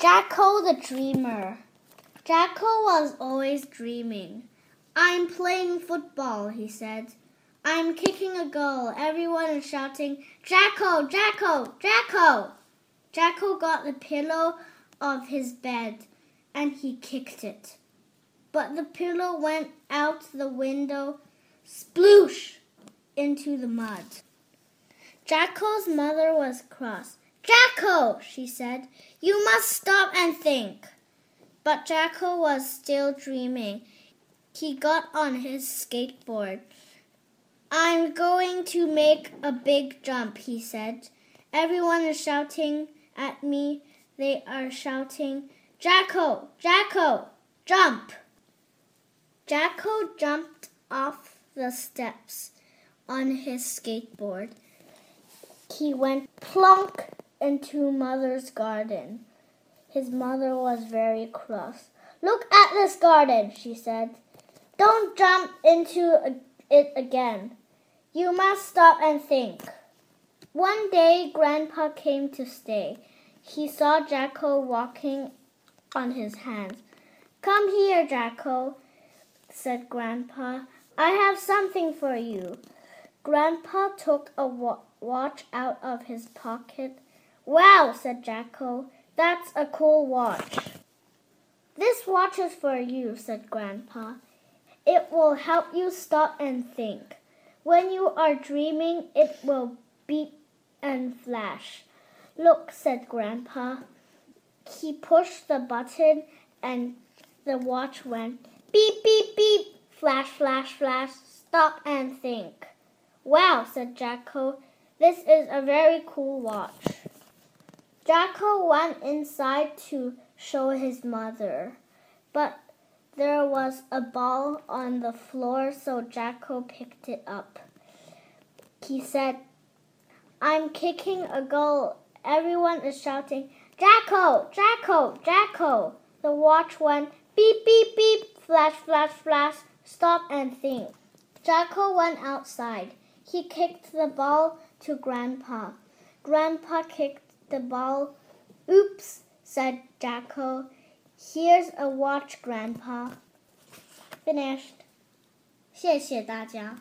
Jacko the Dreamer. Jacko was always dreaming. I'm playing football, he said. I'm kicking a goal. Everyone is shouting, Jacko, Jacko, Jacko. Jacko got the pillow of his bed and he kicked it. But the pillow went out the window, sploosh, into the mud. Jacko's mother was cross. Jacko, she said, you must stop and think. But Jacko was still dreaming. He got on his skateboard. I'm going to make a big jump, he said. Everyone is shouting at me. They are shouting, Jacko, Jacko, jump! Jacko jumped off the steps on his skateboard. He went plunk into Mother's garden. His mother was very cross. Look at this garden, she said. Don't jump into it again. You must stop and think. One day, Grandpa came to stay. He saw Jacko walking on his hands. Come here, Jacko, said Grandpa. I have something for you. Grandpa took a wa watch out of his pocket. Wow, said Jacko. That's a cool watch. This watch is for you, said Grandpa. It will help you stop and think. When you are dreaming, it will beep and flash. Look, said Grandpa. He pushed the button and the watch went beep, beep, beep, flash, flash, flash, stop and think. Wow, said Jacko. This is a very cool watch. Jacko went inside to show his mother, but there was a ball on the floor, so Jacko picked it up. He said, I'm kicking a goal. Everyone is shouting, Jacko, Jacko, Jacko. The watch went beep, beep, beep, flash, flash, flash, stop and think. Jacko went outside. He kicked the ball to Grandpa. Grandpa kicked the ball. Oops, said Jacko. Here's a watch, Grandpa. Finished. 谢谢大家。